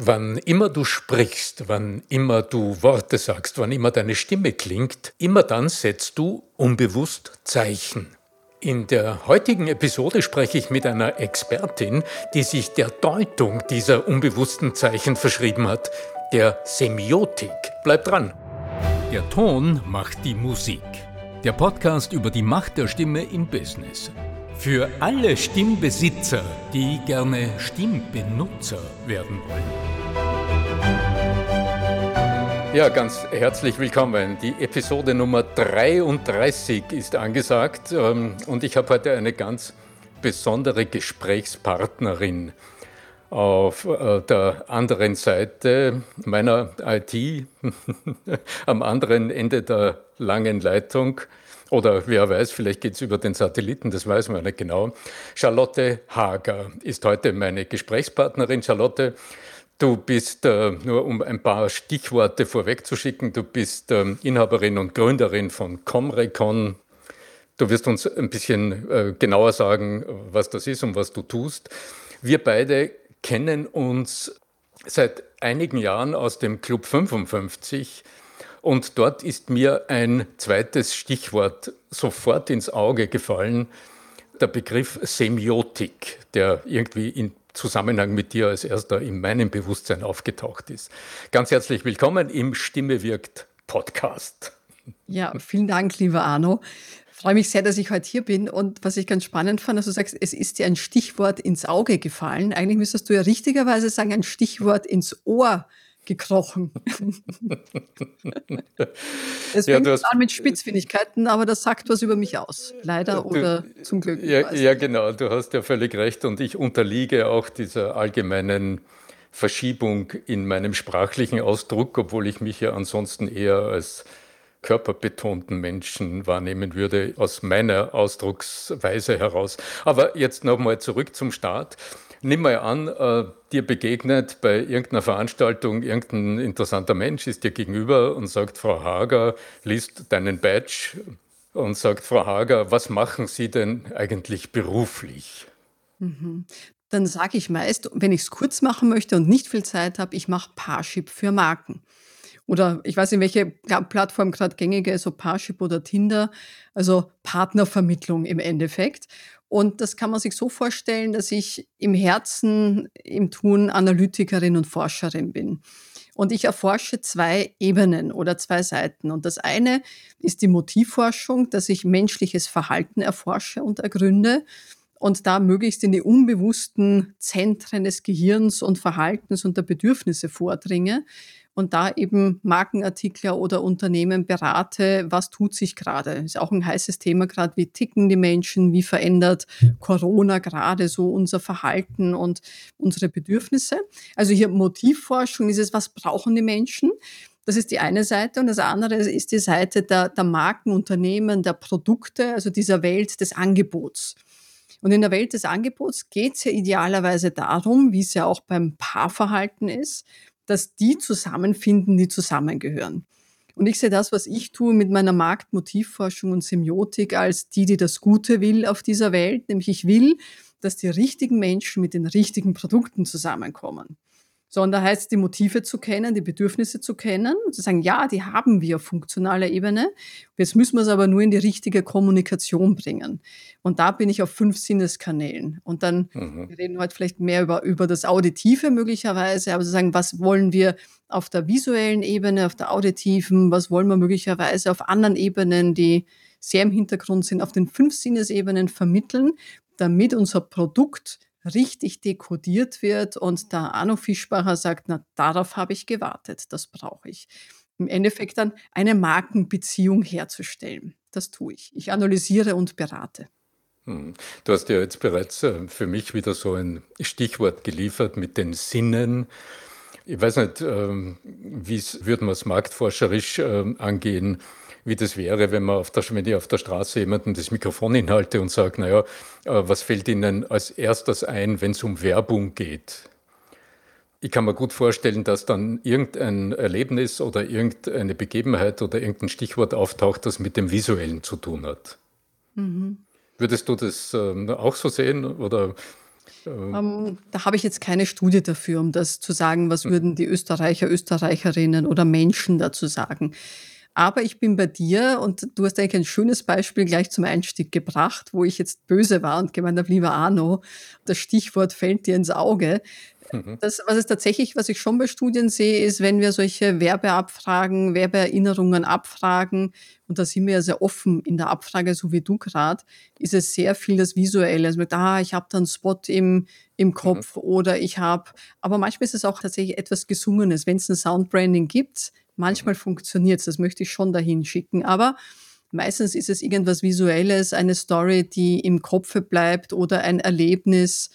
Wann immer du sprichst, wann immer du Worte sagst, wann immer deine Stimme klingt, immer dann setzt du unbewusst Zeichen. In der heutigen Episode spreche ich mit einer Expertin, die sich der Deutung dieser unbewussten Zeichen verschrieben hat, der Semiotik. Bleib dran. Der Ton macht die Musik. Der Podcast über die Macht der Stimme im Business. Für alle Stimmbesitzer, die gerne Stimmbenutzer werden wollen. Ja, ganz herzlich willkommen. Die Episode Nummer 33 ist angesagt ähm, und ich habe heute eine ganz besondere Gesprächspartnerin auf äh, der anderen Seite meiner IT, am anderen Ende der langen Leitung oder wer weiß, vielleicht geht es über den Satelliten, das weiß man nicht genau. Charlotte Hager ist heute meine Gesprächspartnerin. Charlotte, du bist, äh, nur um ein paar Stichworte vorwegzuschicken, du bist äh, Inhaberin und Gründerin von Comrecon. Du wirst uns ein bisschen äh, genauer sagen, was das ist und was du tust. Wir beide kennen uns seit einigen Jahren aus dem Club 55 und dort ist mir ein zweites Stichwort sofort ins Auge gefallen, der Begriff Semiotik, der irgendwie in Zusammenhang mit dir als erster in meinem Bewusstsein aufgetaucht ist. Ganz herzlich willkommen im Stimme wirkt Podcast. Ja, vielen Dank, lieber Arno. Ich freue mich sehr, dass ich heute hier bin. Und was ich ganz spannend fand, dass du sagst, es ist dir ein Stichwort ins Auge gefallen. Eigentlich müsstest du ja richtigerweise sagen, ein Stichwort ins Ohr gekrochen. es fängt ja, an mit Spitzfindigkeiten, aber das sagt was über mich aus. Leider oder du, zum Glück. Ja, ja, genau, du hast ja völlig recht und ich unterliege auch dieser allgemeinen Verschiebung in meinem sprachlichen Ausdruck, obwohl ich mich ja ansonsten eher als körperbetonten Menschen wahrnehmen würde, aus meiner Ausdrucksweise heraus. Aber jetzt nochmal zurück zum Start. Nimm mal an, äh, dir begegnet bei irgendeiner Veranstaltung irgendein interessanter Mensch, ist dir gegenüber und sagt, Frau Hager, liest deinen Badge und sagt, Frau Hager, was machen Sie denn eigentlich beruflich? Mhm. Dann sage ich meist, wenn ich es kurz machen möchte und nicht viel Zeit habe, ich mache Parship für Marken. Oder ich weiß nicht, welche Plattform gerade gängige ist, ob Parship oder Tinder, also Partnervermittlung im Endeffekt. Und das kann man sich so vorstellen, dass ich im Herzen, im Tun Analytikerin und Forscherin bin. Und ich erforsche zwei Ebenen oder zwei Seiten. Und das eine ist die Motivforschung, dass ich menschliches Verhalten erforsche und ergründe und da möglichst in die unbewussten Zentren des Gehirns und Verhaltens und der Bedürfnisse vordringe und da eben Markenartikler oder Unternehmen berate, was tut sich gerade. Ist auch ein heißes Thema gerade, wie ticken die Menschen, wie verändert Corona gerade so unser Verhalten und unsere Bedürfnisse. Also hier Motivforschung ist es, was brauchen die Menschen? Das ist die eine Seite und das andere ist die Seite der, der Markenunternehmen, der Produkte, also dieser Welt des Angebots. Und in der Welt des Angebots geht es ja idealerweise darum, wie es ja auch beim Paarverhalten ist, dass die zusammenfinden, die zusammengehören. Und ich sehe das, was ich tue mit meiner Marktmotivforschung und Semiotik als die, die das Gute will auf dieser Welt, nämlich ich will, dass die richtigen Menschen mit den richtigen Produkten zusammenkommen sondern heißt die Motive zu kennen, die Bedürfnisse zu kennen und zu sagen, ja, die haben wir auf funktionaler Ebene. Jetzt müssen wir es aber nur in die richtige Kommunikation bringen. Und da bin ich auf fünf Sinneskanälen. Und dann, mhm. wir reden heute vielleicht mehr über, über das Auditive möglicherweise, aber zu sagen, was wollen wir auf der visuellen Ebene, auf der auditiven, was wollen wir möglicherweise auf anderen Ebenen, die sehr im Hintergrund sind, auf den fünf Sinnesebenen vermitteln, damit unser Produkt richtig dekodiert wird und der Arno Fischbacher sagt, na, darauf habe ich gewartet, das brauche ich. Im Endeffekt dann eine Markenbeziehung herzustellen. Das tue ich. Ich analysiere und berate. Hm. Du hast ja jetzt bereits äh, für mich wieder so ein Stichwort geliefert mit den Sinnen. Ich weiß nicht, ähm, wie würde man es marktforscherisch ähm, angehen? Wie das wäre, wenn, man auf der, wenn ich auf der Straße jemandem das Mikrofon hinhalte und sage, naja, äh, was fällt Ihnen als erstes ein, wenn es um Werbung geht? Ich kann mir gut vorstellen, dass dann irgendein Erlebnis oder irgendeine Begebenheit oder irgendein Stichwort auftaucht, das mit dem Visuellen zu tun hat. Mhm. Würdest du das ähm, auch so sehen? Oder Ähm, da habe ich jetzt keine Studie dafür, um das zu sagen, was hm. würden die Österreicher, Österreicherinnen oder Menschen dazu sagen. Aber ich bin bei dir und du hast eigentlich ein schönes Beispiel gleich zum Einstieg gebracht, wo ich jetzt böse war und gemeint habe, lieber Arno, das Stichwort fällt dir ins Auge. Mhm. Das, was es tatsächlich, was ich schon bei Studien sehe, ist, wenn wir solche Werbeabfragen, Werbeerinnerungen abfragen, und da sind wir ja sehr offen in der Abfrage, so wie du gerade, ist es sehr viel das Visuelle. Also, ah, ich habe da einen Spot im, im Kopf mhm. oder ich habe, aber manchmal ist es auch tatsächlich etwas Gesungenes. Wenn es ein Soundbranding gibt, manchmal funktioniert es, das möchte ich schon dahin schicken, aber meistens ist es irgendwas Visuelles, eine Story, die im Kopf bleibt oder ein Erlebnis,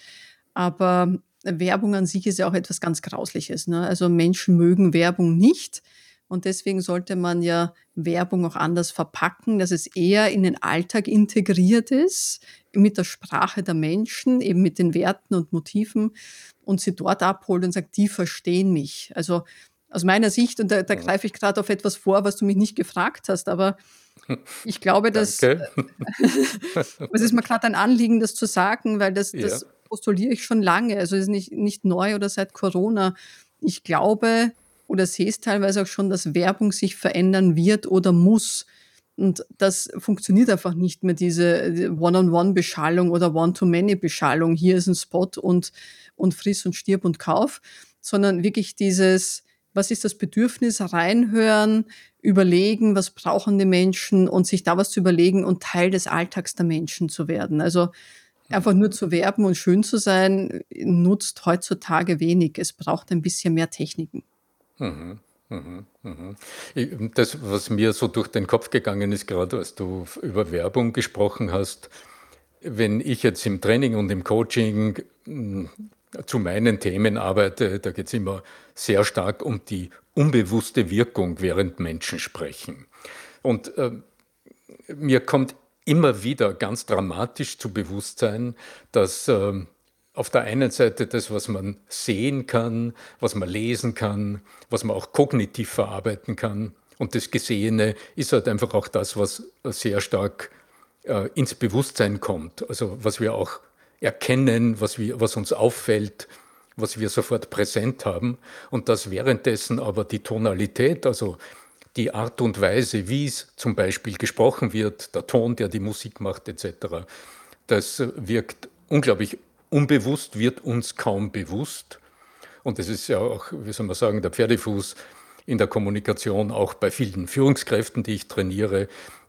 aber Werbung an sich ist ja auch etwas ganz Grausliches. Ne? Also Menschen mögen Werbung nicht. Und deswegen sollte man ja Werbung auch anders verpacken, dass es eher in den Alltag integriert ist, mit der Sprache der Menschen, eben mit den Werten und Motiven und sie dort abholt und sagt, die verstehen mich. Also aus meiner Sicht, und da, da greife ich gerade auf etwas vor, was du mich nicht gefragt hast, aber ich glaube, dass es ist mir gerade ein Anliegen, das zu sagen, weil das, das ja postuliere ich schon lange. Also es ist nicht, nicht neu oder seit Corona. Ich glaube oder sehe es teilweise auch schon, dass Werbung sich verändern wird oder muss. Und das funktioniert einfach nicht mehr, diese One-on-One-Beschallung oder One-to-Many-Beschallung. Hier ist ein Spot und, und friss und stirb und kauf, sondern wirklich dieses, was ist das Bedürfnis, reinhören, überlegen, was brauchen die Menschen und sich da was zu überlegen und Teil des Alltags der Menschen zu werden. Also Einfach nur zu werben und schön zu sein, nutzt heutzutage wenig. Es braucht ein bisschen mehr Techniken. Mhm, mhm, mhm. Das, was mir so durch den Kopf gegangen ist, gerade als du über Werbung gesprochen hast, wenn ich jetzt im Training und im Coaching zu meinen Themen arbeite, da geht es immer sehr stark um die unbewusste Wirkung, während Menschen sprechen. Und äh, mir kommt immer wieder ganz dramatisch zu Bewusstsein, dass äh, auf der einen Seite das, was man sehen kann, was man lesen kann, was man auch kognitiv verarbeiten kann. Und das Gesehene ist halt einfach auch das, was sehr stark äh, ins Bewusstsein kommt. Also was wir auch erkennen, was, wir, was uns auffällt, was wir sofort präsent haben. Und dass währenddessen aber die Tonalität, also die Art und Weise, wie es zum Beispiel gesprochen wird, der Ton, der die Musik macht, etc., das wirkt unglaublich unbewusst, wird uns kaum bewusst. Und das ist ja auch, wie soll man sagen, der Pferdefuß in der Kommunikation, auch bei vielen Führungskräften, die ich trainiere,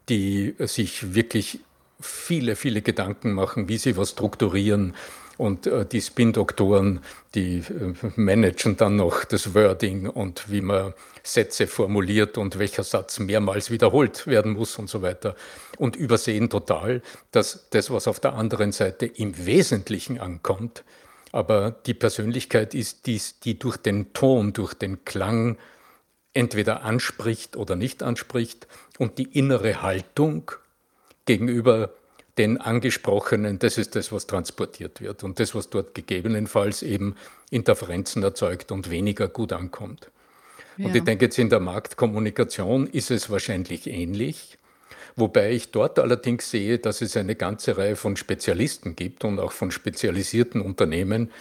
die sich wirklich viele, viele Gedanken machen, wie sie was strukturieren, und äh, die Spin-Doktoren, die äh, managen dann noch das Wording und wie man Sätze formuliert und welcher Satz mehrmals wiederholt werden muss und so weiter. Und übersehen total, dass das, was auf der anderen Seite im Wesentlichen ankommt, aber die Persönlichkeit ist dies, die durch den Ton, durch den Klang entweder anspricht oder nicht anspricht und die innere Haltung gegenüber den Angesprochenen, das ist das, was transportiert wird und das, was dort gegebenenfalls eben Interferenzen erzeugt und weniger gut ankommt. Ja. Und ich denke, jetzt in der Marktkommunikation ist es wahrscheinlich ähnlich, wobei ich dort allerdings sehe, dass es eine ganze Reihe von Spezialisten gibt und auch von spezialisierten Unternehmen,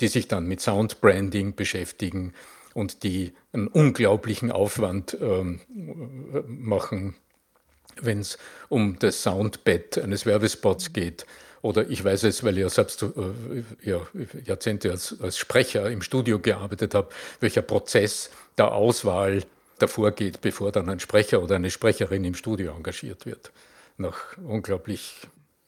die sich dann mit Soundbranding beschäftigen und die einen unglaublichen Aufwand ähm, machen, wenn es um das Soundbed eines Werbespots geht. Oder ich weiß es, weil ich ja selbst äh, ja, Jahrzehnte als, als Sprecher im Studio gearbeitet habe, welcher Prozess der Auswahl davor geht, bevor dann ein Sprecher oder eine Sprecherin im Studio engagiert wird. Nach unglaublich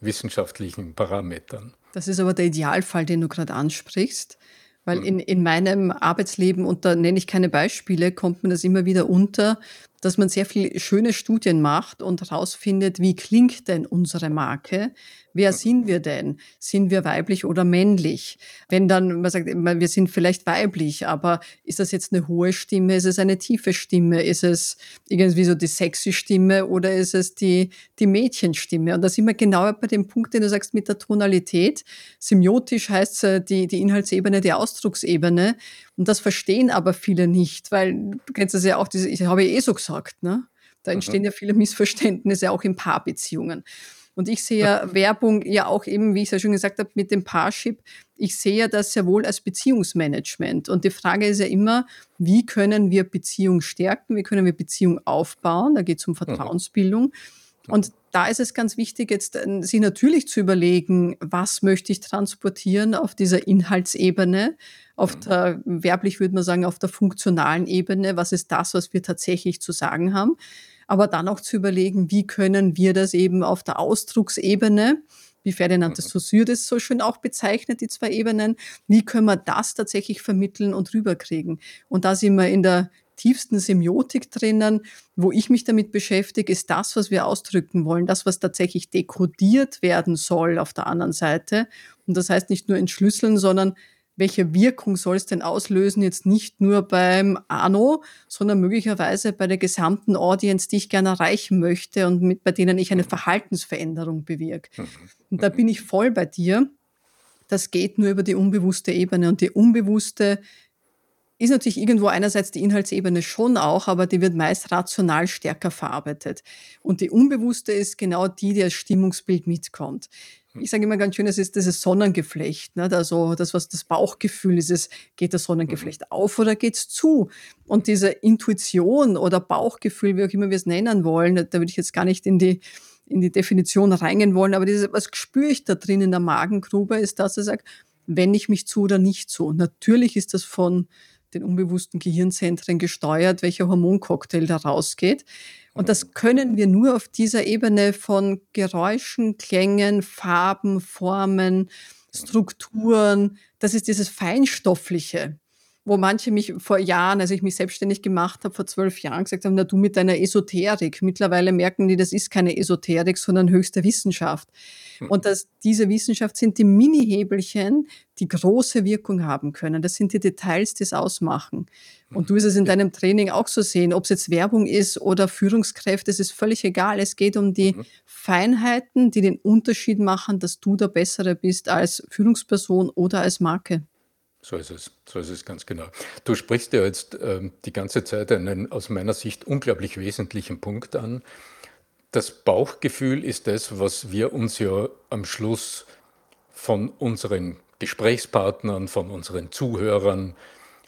wissenschaftlichen Parametern. Das ist aber der Idealfall, den du gerade ansprichst. Weil hm. in, in meinem Arbeitsleben, und da nenne ich keine Beispiele, kommt mir das immer wieder unter, dass man sehr viel schöne Studien macht und herausfindet, wie klingt denn unsere Marke? Wer sind wir denn? Sind wir weiblich oder männlich? Wenn dann man sagt, wir sind vielleicht weiblich, aber ist das jetzt eine hohe Stimme? Ist es eine tiefe Stimme? Ist es irgendwie so die sexy Stimme oder ist es die, die Mädchenstimme? Und da sind wir genau bei dem Punkt, den du sagst mit der Tonalität. Semiotisch heißt es die, die Inhaltsebene, die Ausdrucksebene. Und das verstehen aber viele nicht, weil du kennst das ja auch, diese, ich habe eh so gesagt, ne? Da entstehen mhm. ja viele Missverständnisse auch in Paarbeziehungen. Und ich sehe ja Werbung ja auch eben, wie ich es ja schon gesagt habe, mit dem Parship. Ich sehe ja das sehr wohl als Beziehungsmanagement. Und die Frage ist ja immer, wie können wir Beziehung stärken? Wie können wir Beziehung aufbauen? Da geht es um mhm. Vertrauensbildung. Und da ist es ganz wichtig, jetzt äh, sich natürlich zu überlegen, was möchte ich transportieren auf dieser Inhaltsebene, auf mhm. der, werblich würde man sagen, auf der funktionalen Ebene, was ist das, was wir tatsächlich zu sagen haben, aber dann auch zu überlegen, wie können wir das eben auf der Ausdrucksebene, wie Ferdinand de mhm. Saussure das so schön auch bezeichnet, die zwei Ebenen, wie können wir das tatsächlich vermitteln und rüberkriegen? Und da sind wir in der tiefsten Semiotik drinnen. Wo ich mich damit beschäftige, ist das, was wir ausdrücken wollen, das, was tatsächlich dekodiert werden soll auf der anderen Seite. Und das heißt nicht nur entschlüsseln, sondern welche Wirkung soll es denn auslösen, jetzt nicht nur beim Arno, sondern möglicherweise bei der gesamten Audience, die ich gerne erreichen möchte und mit, bei denen ich eine mhm. Verhaltensveränderung bewirke. Mhm. Und da bin ich voll bei dir. Das geht nur über die unbewusste Ebene und die unbewusste ist natürlich irgendwo einerseits die Inhaltsebene schon auch, aber die wird meist rational stärker verarbeitet. Und die unbewusste ist genau die, die als Stimmungsbild mitkommt. Ich sage immer ganz schön, es ist dieses Sonnengeflecht. Ne? Also das, was das Bauchgefühl ist, ist, geht das Sonnengeflecht mhm. auf oder geht es zu? Und diese Intuition oder Bauchgefühl, wie auch immer wir es nennen wollen, da würde ich jetzt gar nicht in die, in die Definition reingehen wollen, aber dieses, was spüre ich da drin in der Magengrube, ist, dass er sagt, wenn ich mich zu oder nicht zu. Natürlich ist das von den unbewussten Gehirnzentren gesteuert, welcher Hormoncocktail da rausgeht. Und das können wir nur auf dieser Ebene von Geräuschen, Klängen, Farben, Formen, Strukturen. Das ist dieses Feinstoffliche wo manche mich vor Jahren, als ich mich selbstständig gemacht habe, vor zwölf Jahren gesagt haben, na du mit deiner Esoterik. Mittlerweile merken die, das ist keine Esoterik, sondern höchste Wissenschaft. Hm. Und dass diese Wissenschaft sind die Mini-Hebelchen, die große Wirkung haben können. Das sind die Details, die es ausmachen. Und du wirst es in deinem Training auch so sehen, ob es jetzt Werbung ist oder Führungskräfte, es ist völlig egal. Es geht um die mhm. Feinheiten, die den Unterschied machen, dass du der Bessere bist als Führungsperson oder als Marke. So ist es, so ist es ganz genau. Du sprichst ja jetzt ähm, die ganze Zeit einen aus meiner Sicht unglaublich wesentlichen Punkt an. Das Bauchgefühl ist das, was wir uns ja am Schluss von unseren Gesprächspartnern, von unseren Zuhörern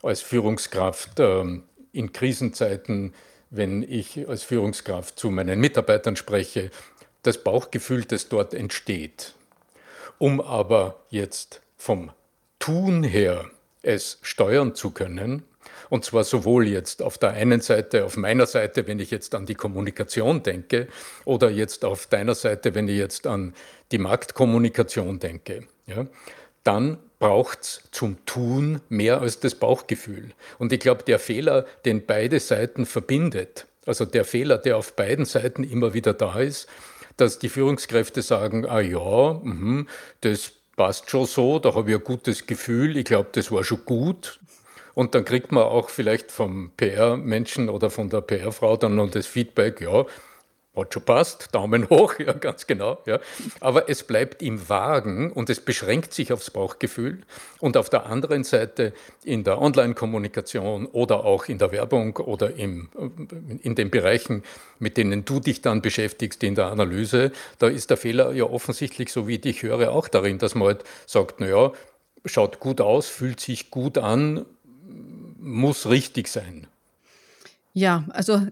als Führungskraft ähm, in Krisenzeiten, wenn ich als Führungskraft zu meinen Mitarbeitern spreche, das Bauchgefühl, das dort entsteht. Um aber jetzt vom Tun her es steuern zu können. Und zwar sowohl jetzt auf der einen Seite, auf meiner Seite, wenn ich jetzt an die Kommunikation denke, oder jetzt auf deiner Seite, wenn ich jetzt an die Marktkommunikation denke. Ja, dann braucht es zum Tun mehr als das Bauchgefühl. Und ich glaube, der Fehler, den beide Seiten verbindet, also der Fehler, der auf beiden Seiten immer wieder da ist, dass die Führungskräfte sagen, ah ja, mh, das passt schon so, da habe ich ein gutes Gefühl, ich glaube, das war schon gut. Und dann kriegt man auch vielleicht vom PR-Menschen oder von der PR-Frau dann noch das Feedback, ja, hat schon passt, Daumen hoch, ja, ganz genau. Ja. Aber es bleibt im Wagen und es beschränkt sich aufs Bauchgefühl. Und auf der anderen Seite in der Online-Kommunikation oder auch in der Werbung oder im, in den Bereichen, mit denen du dich dann beschäftigst, in der Analyse, da ist der Fehler ja offensichtlich, so wie ich dich höre, auch darin, dass man halt sagt, naja, schaut gut aus, fühlt sich gut an, muss richtig sein. Ja, also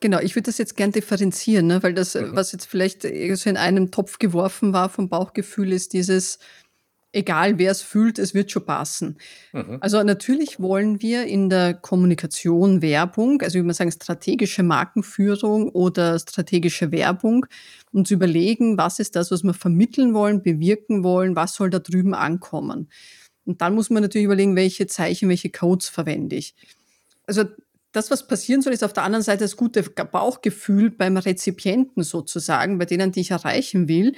Genau, ich würde das jetzt gern differenzieren, ne? weil das, mhm. was jetzt vielleicht so in einem Topf geworfen war vom Bauchgefühl, ist dieses, egal wer es fühlt, es wird schon passen. Mhm. Also natürlich wollen wir in der Kommunikation Werbung, also wie man sagen, strategische Markenführung oder strategische Werbung, uns überlegen, was ist das, was wir vermitteln wollen, bewirken wollen, was soll da drüben ankommen. Und dann muss man natürlich überlegen, welche Zeichen, welche Codes verwende ich. Also das, was passieren soll, ist auf der anderen Seite das gute Bauchgefühl beim Rezipienten sozusagen, bei denen, die ich erreichen will.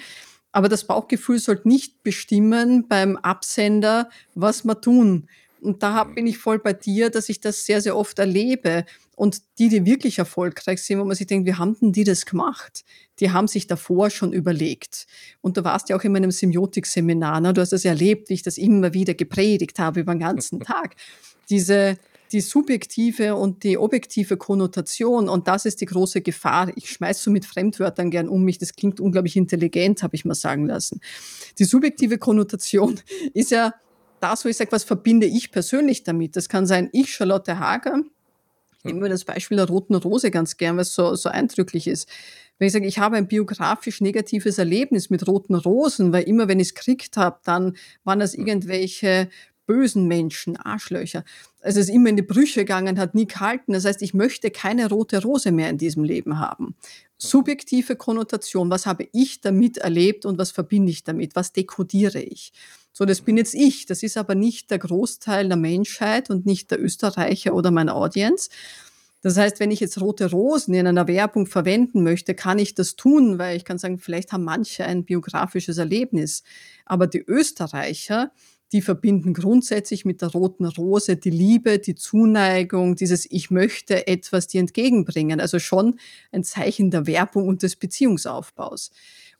Aber das Bauchgefühl sollte nicht bestimmen beim Absender, was wir tun. Und da bin ich voll bei dir, dass ich das sehr, sehr oft erlebe. Und die, die wirklich erfolgreich sind, wo man sich denkt, wie haben denn die das gemacht? Die haben sich davor schon überlegt. Und du warst ja auch in meinem Semiotik-Seminar, ne? du hast das erlebt, wie ich das immer wieder gepredigt habe über den ganzen Tag. Diese die subjektive und die objektive Konnotation, und das ist die große Gefahr. Ich schmeiß so mit Fremdwörtern gern um mich, das klingt unglaublich intelligent, habe ich mal sagen lassen. Die subjektive Konnotation ist ja das, wo ich sage, was verbinde ich persönlich damit? Das kann sein, ich, Charlotte Hager, ich nehme das Beispiel der roten Rose ganz gern, weil es so, so eindrücklich ist. Wenn ich sage, ich habe ein biografisch negatives Erlebnis mit roten Rosen, weil immer wenn ich es gekriegt habe, dann waren das irgendwelche bösen Menschen, Arschlöcher. Also es ist immer in die Brüche gegangen, hat nie gehalten. Das heißt, ich möchte keine rote Rose mehr in diesem Leben haben. Subjektive Konnotation, was habe ich damit erlebt und was verbinde ich damit? Was dekodiere ich? So, das bin jetzt ich. Das ist aber nicht der Großteil der Menschheit und nicht der Österreicher oder meine Audience. Das heißt, wenn ich jetzt rote Rosen in einer Werbung verwenden möchte, kann ich das tun, weil ich kann sagen, vielleicht haben manche ein biografisches Erlebnis. Aber die Österreicher, die verbinden grundsätzlich mit der roten Rose die Liebe, die Zuneigung, dieses Ich möchte etwas dir entgegenbringen. Also schon ein Zeichen der Werbung und des Beziehungsaufbaus.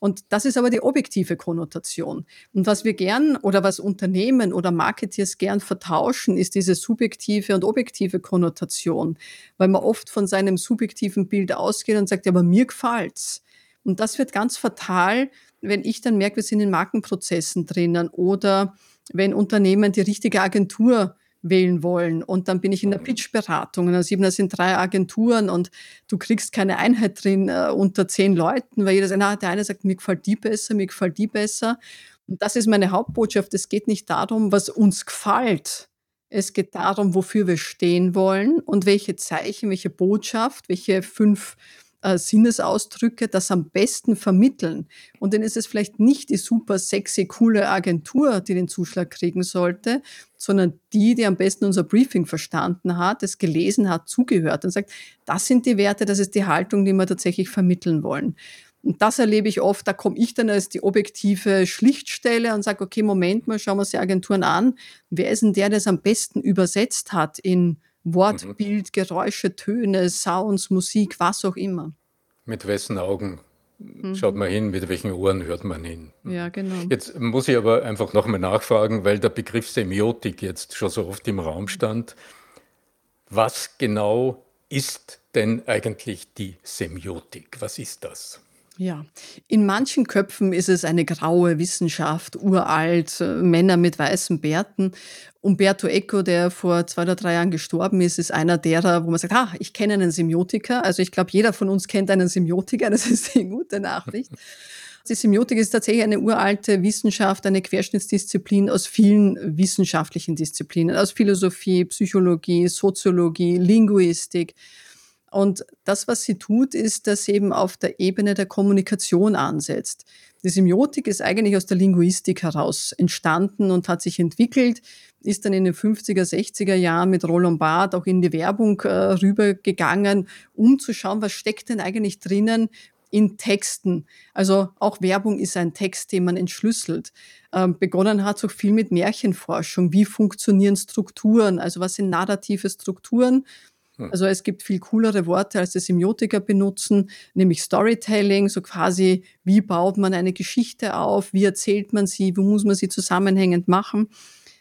Und das ist aber die objektive Konnotation. Und was wir gern oder was Unternehmen oder Marketeers gern vertauschen, ist diese subjektive und objektive Konnotation, weil man oft von seinem subjektiven Bild ausgeht und sagt, ja, aber mir gefällt's. Und das wird ganz fatal, wenn ich dann merke, wir sind in Markenprozessen drinnen oder wenn Unternehmen die richtige Agentur wählen wollen. Und dann bin ich in der Pitch-Beratung. Und dann sieht man, das sind drei Agenturen und du kriegst keine Einheit drin äh, unter zehn Leuten, weil jeder sagt, na, der eine sagt, mir gefällt die besser, mir gefällt die besser. Und das ist meine Hauptbotschaft. Es geht nicht darum, was uns gefällt. Es geht darum, wofür wir stehen wollen und welche Zeichen, welche Botschaft, welche fünf äh, Sinnesausdrücke das am besten vermitteln. Und dann ist es vielleicht nicht die super sexy, coole Agentur, die den Zuschlag kriegen sollte, sondern die, die am besten unser Briefing verstanden hat, es gelesen hat, zugehört und sagt, das sind die Werte, das ist die Haltung, die wir tatsächlich vermitteln wollen. Und das erlebe ich oft, da komme ich dann als die objektive Schlichtstelle und sage, okay, Moment mal, schauen wir uns die Agenturen an. Wer ist denn der, der es am besten übersetzt hat in Wort, mhm. Bild, Geräusche, Töne, Sounds, Musik, was auch immer. Mit wessen Augen mhm. schaut man hin, mit welchen Ohren hört man hin. Ja, genau. Jetzt muss ich aber einfach nochmal nachfragen, weil der Begriff Semiotik jetzt schon so oft im Raum stand. Was genau ist denn eigentlich die Semiotik? Was ist das? Ja, in manchen Köpfen ist es eine graue Wissenschaft, uralt, äh, Männer mit weißen Bärten. Umberto Eco, der vor zwei oder drei Jahren gestorben ist, ist einer derer, wo man sagt, ah, ich kenne einen Semiotiker. Also ich glaube, jeder von uns kennt einen Semiotiker, das ist eine gute Nachricht. Die Semiotik ist tatsächlich eine uralte Wissenschaft, eine Querschnittsdisziplin aus vielen wissenschaftlichen Disziplinen, aus Philosophie, Psychologie, Soziologie, Linguistik. Und das, was sie tut, ist, dass sie eben auf der Ebene der Kommunikation ansetzt. Die Semiotik ist eigentlich aus der Linguistik heraus entstanden und hat sich entwickelt, ist dann in den 50er, 60er Jahren mit Roland Barth auch in die Werbung äh, rübergegangen, um zu schauen, was steckt denn eigentlich drinnen in Texten. Also auch Werbung ist ein Text, den man entschlüsselt. Ähm, begonnen hat auch viel mit Märchenforschung. Wie funktionieren Strukturen? Also was sind narrative Strukturen? Hm. Also es gibt viel coolere Worte, als die Semiotiker benutzen, nämlich Storytelling, so quasi, wie baut man eine Geschichte auf, wie erzählt man sie, wo muss man sie zusammenhängend machen.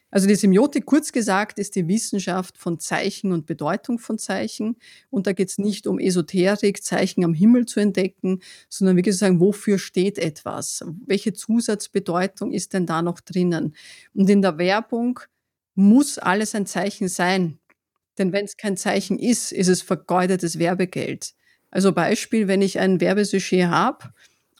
Also die Semiotik, kurz gesagt, ist die Wissenschaft von Zeichen und Bedeutung von Zeichen. Und da geht es nicht um Esoterik, Zeichen am Himmel zu entdecken, sondern wirklich zu sagen, wofür steht etwas? Welche Zusatzbedeutung ist denn da noch drinnen? Und in der Werbung muss alles ein Zeichen sein. Denn wenn es kein Zeichen ist, ist es vergeudetes Werbegeld. Also Beispiel, wenn ich ein Werbesujet habe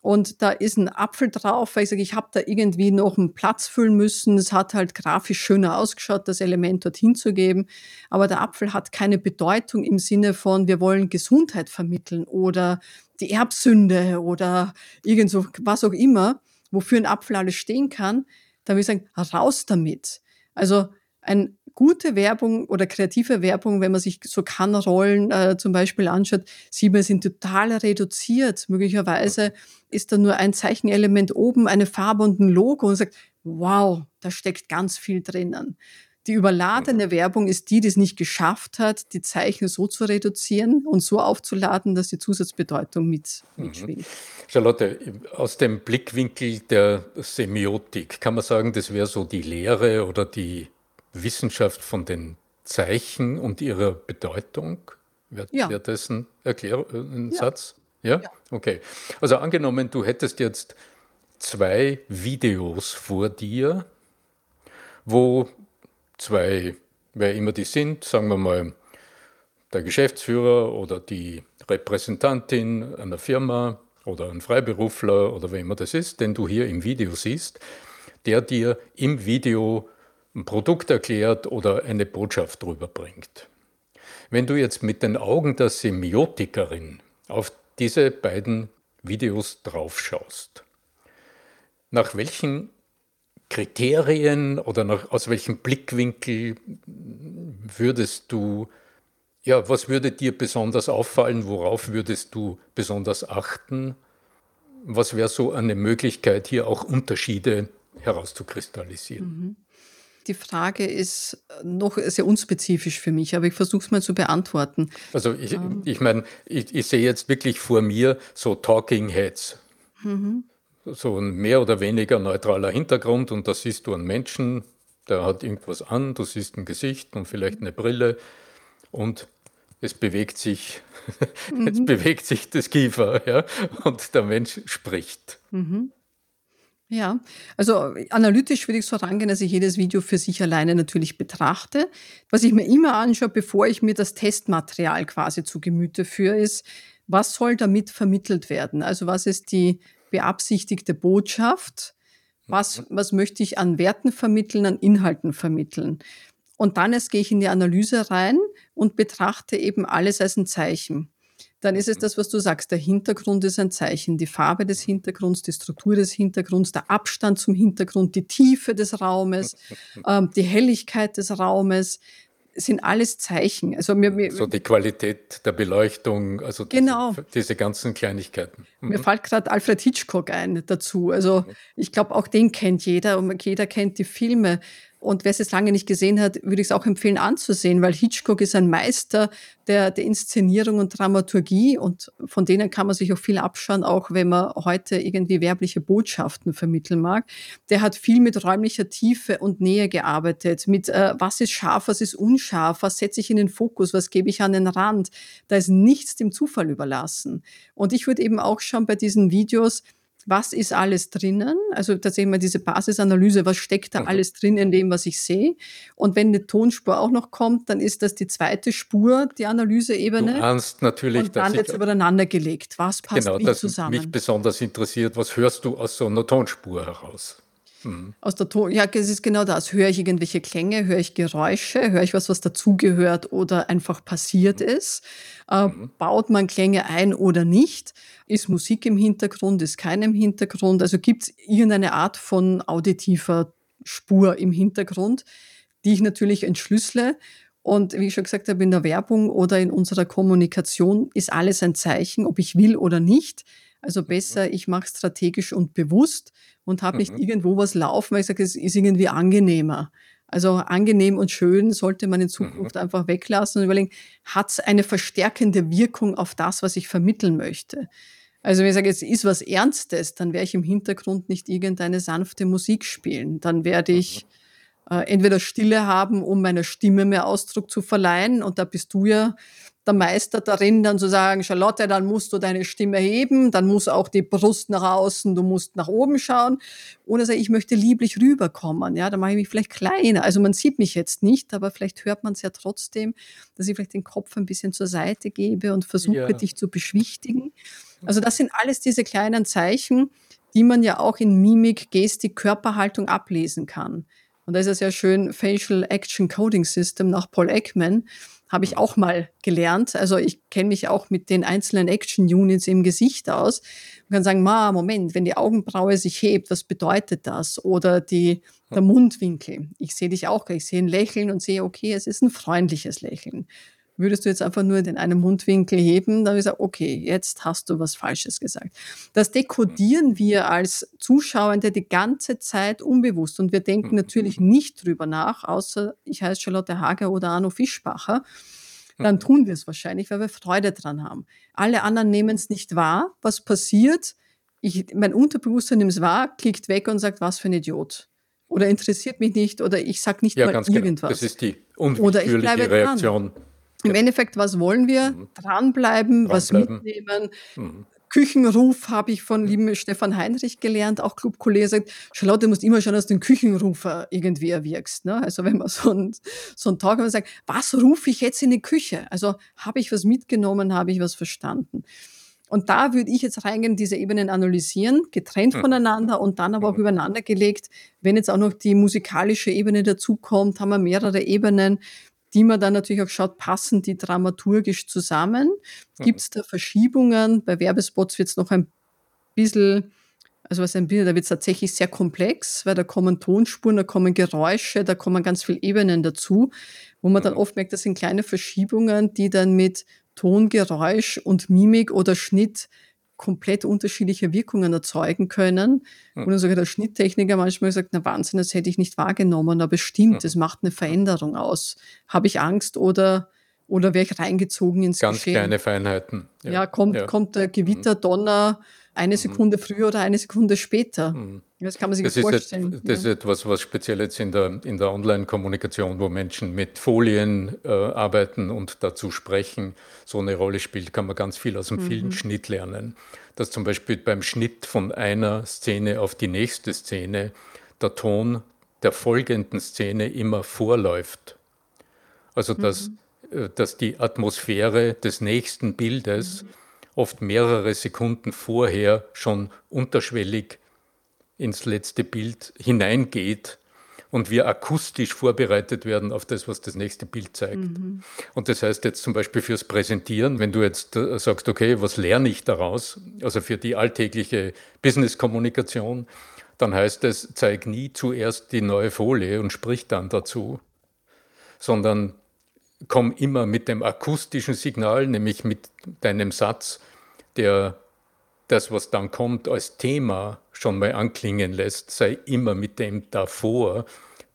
und da ist ein Apfel drauf, weil ich sage, ich habe da irgendwie noch einen Platz füllen müssen. Es hat halt grafisch schöner ausgeschaut, das Element dorthin zu geben. Aber der Apfel hat keine Bedeutung im Sinne von, wir wollen Gesundheit vermitteln oder die Erbsünde oder irgend so, was auch immer, wofür ein Apfel alles stehen kann. Da würde ich sagen, raus damit. Also ein gute Werbung oder kreative Werbung, wenn man sich so Kann-Rollen äh, zum Beispiel anschaut, sieht man, sind total reduziert. Möglicherweise ist da nur ein Zeichenelement oben, eine Farbe und ein Logo und sagt, wow, da steckt ganz viel drinnen. Die überladene Werbung ist die, die es nicht geschafft hat, die Zeichen so zu reduzieren und so aufzuladen, dass die Zusatzbedeutung mit, mhm. mitschwingt. Charlotte, aus dem Blickwinkel der Semiotik kann man sagen, das wäre so die Lehre oder die Wissenschaft von den Zeichen und ihrer Bedeutung? Wäre Ja, wär das ein, Erklär äh, ein ja, Satz? Ja? ja. Okay. Also angenommen, du hättest jetzt zwei Videos vor dir, wo zwei, wer immer die sind, sagen wir mal, der Geschäftsführer oder die Repräsentantin einer Firma oder ein Freiberufler oder wer immer das ist, den du hier im Video siehst, der dir im Video ein Produkt erklärt oder eine Botschaft rüberbringt. Wenn du jetzt mit den Augen der Semiotikerin auf diese beiden Videos draufschaust, nach welchen Kriterien oder nach, aus welchem Blickwinkel würdest du, ja, was würde dir besonders auffallen, worauf würdest du besonders achten? Was wäre so eine Möglichkeit, hier auch Unterschiede herauszukristallisieren? Mhm. Die Frage ist äh, noch sehr unspezifisch für mich, aber ich versuche es mal zu beantworten. Also ich, Ähm, ich meine, ich, ich sehe jetzt wirklich vor mir so Talking Heads, mhm, so ein mehr oder weniger neutraler Hintergrund und da siehst du einen Menschen, der hat irgendwas an, du siehst ein Gesicht und vielleicht eine Brille und es bewegt sich, es mhm, bewegt sich das Kiefer, ja, und der Mensch spricht. mhm. Ja, also analytisch würde ich so rangehen, dass ich jedes Video für sich alleine natürlich betrachte. Was ich mir immer anschaue, bevor ich mir das Testmaterial quasi zu Gemüte führe, ist, was soll damit vermittelt werden? Also was ist die beabsichtigte Botschaft? Was, was möchte ich an Werten vermitteln, an Inhalten vermitteln? Und dann erst gehe ich in die Analyse rein und betrachte eben alles als ein Zeichen. Dann ist es das, was du sagst. Der Hintergrund ist ein Zeichen. Die Farbe des Hintergrunds, die Struktur des Hintergrunds, der Abstand zum Hintergrund, die Tiefe des Raumes, ähm, die Helligkeit des Raumes sind alles Zeichen. Also mir, So mir, die Qualität der Beleuchtung, also diese, genau. diese ganzen Kleinigkeiten. Mir Mhm. fällt gerade Alfred Hitchcock ein dazu. Also ich glaube, auch den kennt jeder und jeder kennt die Filme. Und wer es jetzt lange nicht gesehen hat, würde ich es auch empfehlen anzusehen, weil Hitchcock ist ein Meister der, der Inszenierung und Dramaturgie und von denen kann man sich auch viel abschauen, auch wenn man heute irgendwie werbliche Botschaften vermitteln mag. Der hat viel mit räumlicher Tiefe und Nähe gearbeitet, mit äh, was ist scharf, was ist unscharf, was setze ich in den Fokus, was gebe ich an den Rand. Da ist nichts dem Zufall überlassen. Und ich würde eben auch schauen bei diesen Videos, was ist alles drinnen? Also tatsächlich mal diese Basisanalyse, was steckt da Mhm. alles drin in dem, was ich sehe? Und wenn eine Tonspur auch noch kommt, dann ist das die zweite Spur, die Du Analyseebene. ahnst natürlich, Und dann wird's übereinander gelegt. Was passt Genau, wie das mich zusammen? besonders interessiert. Was hörst du aus so einer Tonspur heraus? Mhm. Aus der Ton, ja, es ist genau das. Höre ich irgendwelche Klänge, höre ich Geräusche, höre ich was, was dazugehört oder einfach passiert ist? Äh, Mhm. baut man Klänge ein oder nicht? Ist Musik im Hintergrund, ist keine im Hintergrund? Also gibt es irgendeine Art von auditiver Spur im Hintergrund, die ich natürlich entschlüssele. Und wie ich schon gesagt habe, in der Werbung oder in unserer Kommunikation ist alles ein Zeichen, ob ich will oder nicht. Also Mhm. besser, ich mache strategisch und bewusst und habe nicht Mhm. irgendwo was laufen, weil ich sage, es ist irgendwie angenehmer. Also angenehm und schön sollte man in Mhm. Zukunft einfach weglassen und überlegen, hat es eine verstärkende Wirkung auf das, was ich vermitteln möchte? Also wenn ich sage, es ist was Ernstes, dann werde ich im Hintergrund nicht irgendeine sanfte Musik spielen. Dann werde Mhm. ich äh, entweder Stille haben, um meiner Stimme mehr Ausdruck zu verleihen. Und da bist du ja der Meister darin, dann zu sagen, Charlotte, dann musst du deine Stimme heben, dann muss auch die Brust nach außen, du musst nach oben schauen. Oder sage, ich möchte lieblich rüberkommen. Ja, dann mache ich mich vielleicht kleiner. Also man sieht mich jetzt nicht, aber vielleicht hört man es ja trotzdem, dass ich vielleicht den Kopf ein bisschen zur Seite gebe und versuche, Ja. dich zu beschwichtigen. Also das sind alles diese kleinen Zeichen, die man ja auch in Mimik, Gestik, Körperhaltung ablesen kann. Und da ist es ja schön, Facial Action Coding System nach Paul Ekman, habe ich auch mal gelernt. Also ich kenne mich auch mit den einzelnen Action Units im Gesicht aus und kann sagen, ma, Moment, wenn die Augenbraue sich hebt, was bedeutet das? Oder die, der Mundwinkel. Ich sehe dich auch, ich sehe ein Lächeln und sehe, okay, es ist ein freundliches Lächeln. Würdest du jetzt einfach nur den einen Mundwinkel heben, dann würde ich sagen, okay, jetzt hast du was Falsches gesagt. Das dekodieren wir als Zuschauende die ganze Zeit unbewusst und wir denken natürlich nicht drüber nach, außer ich heiße Charlotte Hager oder Arno Fischbacher. Dann tun wir es wahrscheinlich, weil wir Freude dran haben. Alle anderen nehmen es nicht wahr. Was passiert? Ich, mein Unterbewusstsein nimmt es wahr, klickt weg und sagt, was für ein Idiot. oder interessiert mich nicht oder ich sage nicht Ja, mal ganz genau. irgendwas. Das ist die unwillkürliche bleibe dran. Im Endeffekt, was wollen wir? Mhm. Dranbleiben, was Dranbleiben. mitnehmen. Mhm. Küchenruf habe ich von lieben Stefan Heinrich gelernt, auch Clubkollege sagt, Charlotte, du musst immer schauen, dass du den Küchenrufer irgendwie erwirkst. Ne? Also wenn man so einen, so einen Tag hat, man sagt, was rufe ich jetzt in die Küche? Also habe ich was mitgenommen, habe ich was verstanden? Und da würde ich jetzt reingehen, diese Ebenen analysieren, getrennt Mhm. voneinander und dann aber auch Mhm. übereinander gelegt. Wenn jetzt auch noch die musikalische Ebene dazukommt, haben wir mehrere Ebenen, die man dann natürlich auch schaut, passen die dramaturgisch zusammen? Gibt es da Verschiebungen? Bei Werbespots wird es noch ein bisschen, also was ein bisschen, da wird es tatsächlich sehr komplex, weil da kommen Tonspuren, da kommen Geräusche, da kommen ganz viele Ebenen dazu, wo man dann oft merkt, das sind kleine Verschiebungen, die dann mit Ton, Geräusch und Mimik oder Schnitt komplett unterschiedliche Wirkungen erzeugen können. Mhm. Und dann sogar der Schnitttechniker manchmal sagt, na Wahnsinn, das hätte ich nicht wahrgenommen, aber es stimmt, Mhm. es macht eine Veränderung aus. Habe ich Angst oder, oder wäre ich reingezogen ins Ganz Geschehen? kleine Feinheiten. Ja, kommt, ja. kommt der Gewitterdonner eine Mhm. Sekunde früher oder eine Sekunde später? Mhm. Das kann man sich Das ist, vorstellen. das ist ja. etwas, was speziell jetzt in der, in der Online-Kommunikation, wo Menschen mit Folien äh, arbeiten und dazu sprechen, so eine Rolle spielt, kann man ganz viel aus dem Mhm. Filmschnitt lernen. Dass zum Beispiel beim Schnitt von einer Szene auf die nächste Szene der Ton der folgenden Szene immer vorläuft. Also dass, Mhm. äh, dass die Atmosphäre des nächsten Bildes Mhm. Oft mehrere Sekunden vorher schon unterschwellig ins letzte Bild hineingeht und wir akustisch vorbereitet werden auf das, was das nächste Bild zeigt. Mhm. Und das heißt jetzt zum Beispiel fürs Präsentieren, wenn du jetzt äh, sagst, okay, was lerne ich daraus? Also für die alltägliche Business-Kommunikation, dann heißt es, zeig nie zuerst die neue Folie und sprich dann dazu, sondern komm immer mit dem akustischen Signal, nämlich mit deinem Satz, der das, was dann kommt, als Thema schon mal anklingen lässt, sei immer mit dem davor,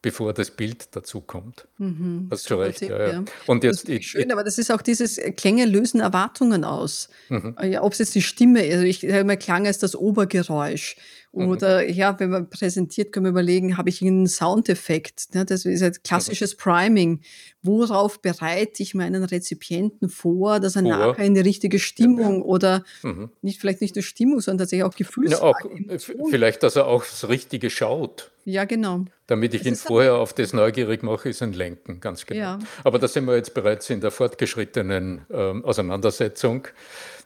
bevor das Bild dazu kommt. Mhm. Hast du Super recht, Tipp, ja, ja. Und jetzt, ich schön, aber das ist auch dieses äh, Klänge lösen Erwartungen aus. Mhm. Ja, ob es jetzt die Stimme, also ich sage mal, Klang ist das Obergeräusch. Mhm. Oder ja, wenn man präsentiert, können wir überlegen, habe ich einen Soundeffekt? Ne? Das ist Mhm. ein klassisches Priming. Worauf bereite ich meinen Rezipienten vor, dass er Vor. nachher in die richtige Stimmung oder Mhm. nicht vielleicht nicht nur Stimmung, sondern tatsächlich auch Ja, Gefühlslage, auch, äh, vielleicht, dass er auch das Richtige schaut. Ja, genau. Damit ich Es ihn vorher auf das neugierig mache, ist ein Lenken, ganz genau. Ja. Aber da sind wir jetzt bereits in der fortgeschrittenen ähm, Auseinandersetzung.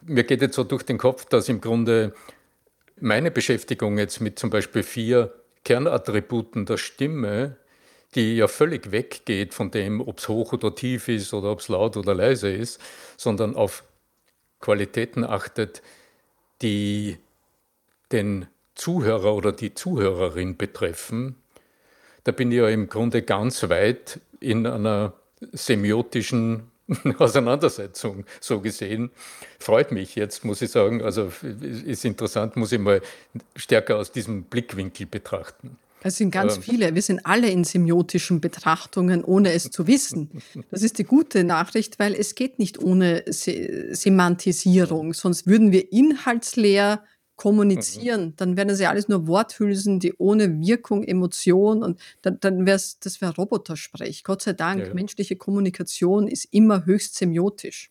Mir geht jetzt so durch den Kopf, dass im Grunde meine Beschäftigung jetzt mit zum Beispiel vier Kernattributen der Stimme, die ja völlig weggeht von dem, ob es hoch oder tief ist oder ob es laut oder leise ist, sondern auf Qualitäten achtet, die den Zuhörer oder die Zuhörerin betreffen, da bin ich ja im Grunde ganz weit in einer semiotischen Auseinandersetzung, so gesehen. Freut mich jetzt, muss ich sagen. Also ist interessant, muss ich mal stärker aus diesem Blickwinkel betrachten. Es sind ganz Ähm. viele. Wir sind alle in semiotischen Betrachtungen, ohne es zu wissen. Das ist die gute Nachricht, weil es geht nicht ohne Se Semantisierung. Sonst würden wir inhaltsleer kommunizieren. Dann wären das ja alles nur Worthülsen, die ohne Wirkung, Emotion und dann, dann wäre es, das wäre Robotersprech. Gott sei Dank, Ja, ja. menschliche Kommunikation ist immer höchst semiotisch.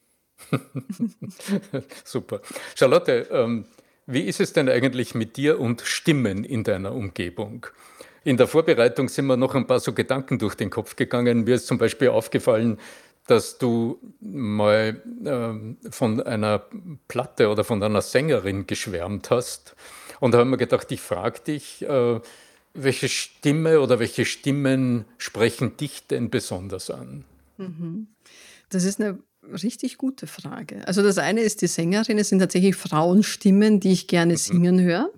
Super. Charlotte, ähm, wie ist es denn eigentlich mit dir und Stimmen in deiner Umgebung? In der Vorbereitung sind mir noch ein paar so Gedanken durch den Kopf gegangen. Mir ist zum Beispiel aufgefallen, dass du mal ähm, von einer Platte oder von einer Sängerin geschwärmt hast. Und da haben wir gedacht, ich frage dich, äh, welche Stimme oder welche Stimmen sprechen dich denn besonders an? Mhm. Das ist eine richtig gute Frage. Also das eine ist die Sängerin, es sind tatsächlich Frauenstimmen, die ich gerne singen höre.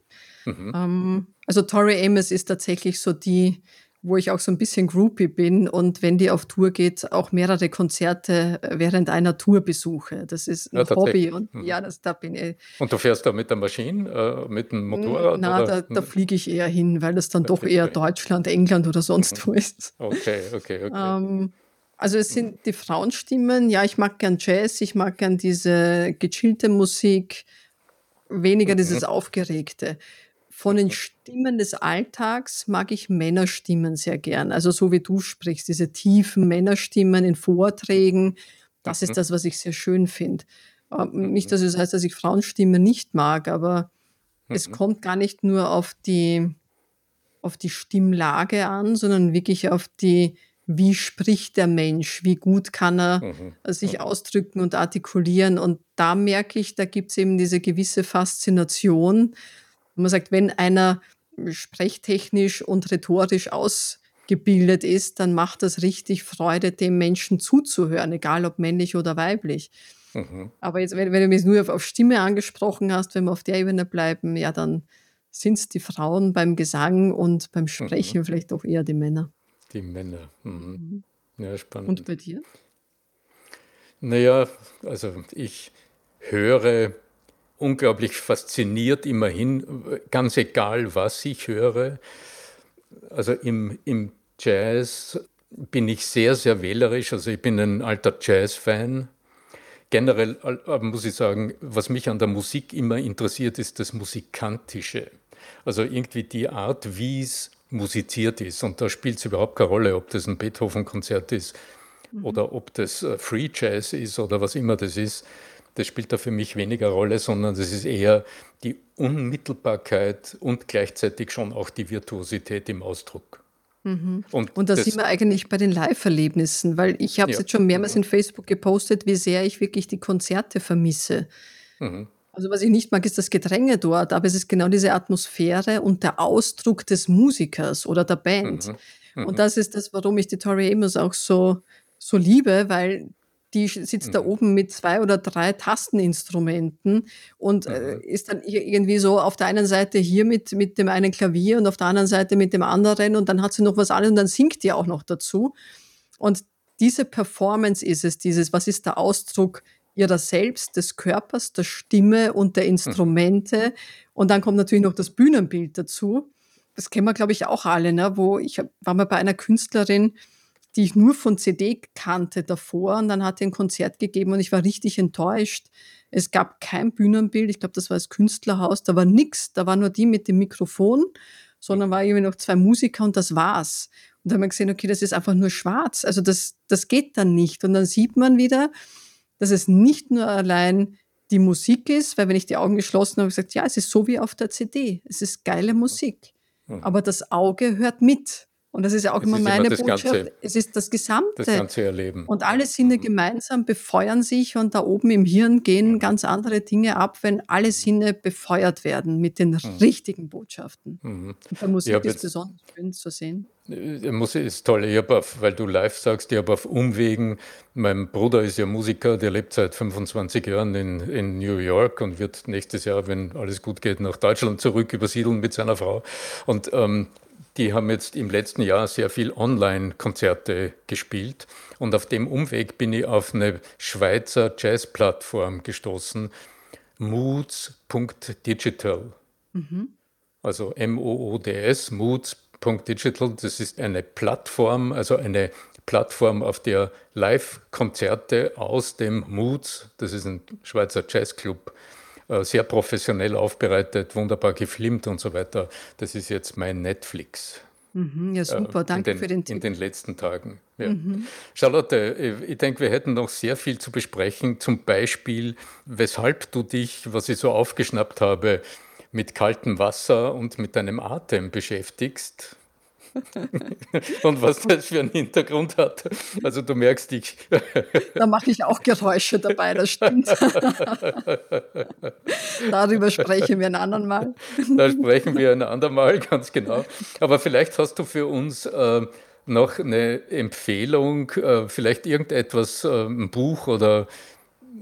Mhm. Ähm, also Tori Amos ist tatsächlich so die, wo ich auch so ein bisschen groupie bin und wenn die auf Tour geht, auch mehrere Konzerte äh, während einer Tour besuche. Das ist ein Ja, Hobby und Mhm. ja, das, da bin ich. Und du fährst da mit der Maschine, äh, mit dem Motorrad? Na, oder? da, da fliege ich eher hin, weil das dann doch Okay. eher Deutschland, England oder sonst wo ist. Okay, okay, okay. Ähm, also es sind die Frauenstimmen. Ja, ich mag gern Jazz, ich mag gern diese gechillte Musik, weniger Mhm. dieses Aufgeregte. Von den Stimmen des Alltags mag ich Männerstimmen sehr gern. Also so wie du sprichst, diese tiefen Männerstimmen in Vorträgen, das ist Mhm. das, was ich sehr schön finde. Ähm, nicht, Mhm. dass es heißt, dass ich Frauenstimmen nicht mag, aber es Mhm. kommt gar nicht nur auf die auf die Stimmlage an, sondern wirklich auf die wie spricht der Mensch, wie gut kann er Mhm. sich Mhm. ausdrücken und artikulieren. Und da merke ich, da gibt es eben diese gewisse Faszination. Und man sagt, wenn einer sprechtechnisch und rhetorisch ausgebildet ist, dann macht das richtig Freude, dem Menschen zuzuhören, egal ob männlich oder weiblich. Mhm. Aber jetzt, wenn, wenn du mich nur auf, auf Stimme angesprochen hast, wenn wir auf der Ebene bleiben, ja, dann sind es die Frauen beim Gesang und beim Mhm. Sprechen vielleicht auch eher die Männer. Die Männer. Mhm. Mhm. Ja, Und spannend. bei dir? Naja, also ich höre unglaublich fasziniert immerhin, ganz egal, was ich höre. Also im, im Jazz bin ich sehr, sehr wählerisch. Also ich bin ein alter Jazz-Fan. Generell äh, muss ich sagen, was mich an der Musik immer interessiert, ist das Musikantische. Also irgendwie die Art, wie es musiziert ist. Und da spielt es überhaupt keine Rolle, ob das ein Beethoven-Konzert ist Mhm. oder ob das äh, Free Jazz ist oder was immer das ist. Das spielt da für mich weniger Rolle, sondern das ist eher die Unmittelbarkeit und gleichzeitig schon auch die Virtuosität im Ausdruck. Mhm. Und Und da sind wir eigentlich bei den Live-Erlebnissen, weil ich habe es ja. jetzt schon mehrmals in Facebook gepostet, wie sehr ich wirklich die Konzerte vermisse. Mhm. Also was ich nicht mag, ist das Gedränge dort, aber es ist genau diese Atmosphäre und der Ausdruck des Musikers oder der Band. Mhm. Und Mhm. das ist das, warum ich die Tori Amos auch so, so liebe, weil die sitzt da Mhm. oben mit zwei oder drei Tasteninstrumenten und äh, Mhm. ist dann ir- irgendwie so auf der einen Seite hier mit, mit dem einen Klavier und auf der anderen Seite mit dem anderen und dann hat sie noch was anderes und dann singt die auch noch dazu. Und diese Performance ist es, dieses, was ist der Ausdruck ihrer selbst, des Körpers, der Stimme und der Mhm. Instrumente. Und dann kommt natürlich noch das Bühnenbild dazu. Das kennen wir, glaube ich, auch alle, ne? wo ich war mal bei einer Künstlerin, die ich nur von CD kannte davor und dann hat sie ein Konzert gegeben und ich war richtig enttäuscht. Es gab kein Bühnenbild, ich glaube, das war das Künstlerhaus, da war nix, da war nur die mit dem Mikrofon, sondern war irgendwie noch zwei Musiker und das war's. Und da haben wir gesehen, okay, das ist einfach nur schwarz, also das, das geht dann nicht. Und dann sieht man wieder, dass es nicht nur allein die Musik ist, weil wenn ich die Augen geschlossen habe, habe ich gesagt, ja, es ist so wie auf der CD. Es ist geile Musik. Mhm. Aber das Auge hört mit. Und das ist ja auch Es immer immer meine das Botschaft. ganze, Es ist das das Gesamte. ganze Erleben. Und alle Sinne Mhm. gemeinsam befeuern sich und da oben im Hirn gehen Mhm. ganz andere Dinge ab, wenn alle Sinne befeuert werden mit den Mhm. richtigen Botschaften. Mhm. Und bei Ich Musik ist besonders schön zu sehen. Äh, Musik ist toll. Ich habe auf, weil du live sagst, ich habe auf Umwegen, mein Bruder ist ja Musiker, der lebt seit 25 Jahren in, in New York und wird nächstes Jahr, wenn alles gut geht, nach Deutschland zurück übersiedeln mit seiner Frau. Und ähm, die haben jetzt im letzten Jahr sehr viel Online-Konzerte gespielt. Und auf dem Umweg bin ich auf eine Schweizer Jazz-Plattform gestoßen, moods.digital. Mhm. Also M-O-O-D-S, moods.digital. Das ist eine Plattform, also eine Plattform, auf der Live-Konzerte aus dem Moods, das ist ein Schweizer Jazzclub, äh, sehr professionell aufbereitet, wunderbar gefilmt und so weiter. Das ist jetzt mein Netflix Mhm. Ja, äh, super. Danke für den, den in Tipp. den letzten Tagen. Ja. Mhm. Charlotte, äh, ich denke, wir hätten noch sehr viel zu besprechen. Zum Beispiel, weshalb du dich, was ich so aufgeschnappt habe, mit kaltem Wasser und mit deinem Atem beschäftigst. Und was das für einen Hintergrund hat. Also du merkst, ich, Da mache ich auch Geräusche dabei, das stimmt. Darüber sprechen wir ein anderen Mal. da sprechen wir ein andermal, ganz genau. Aber vielleicht hast du für uns äh, noch eine Empfehlung, äh, vielleicht irgendetwas, äh, ein Buch oder,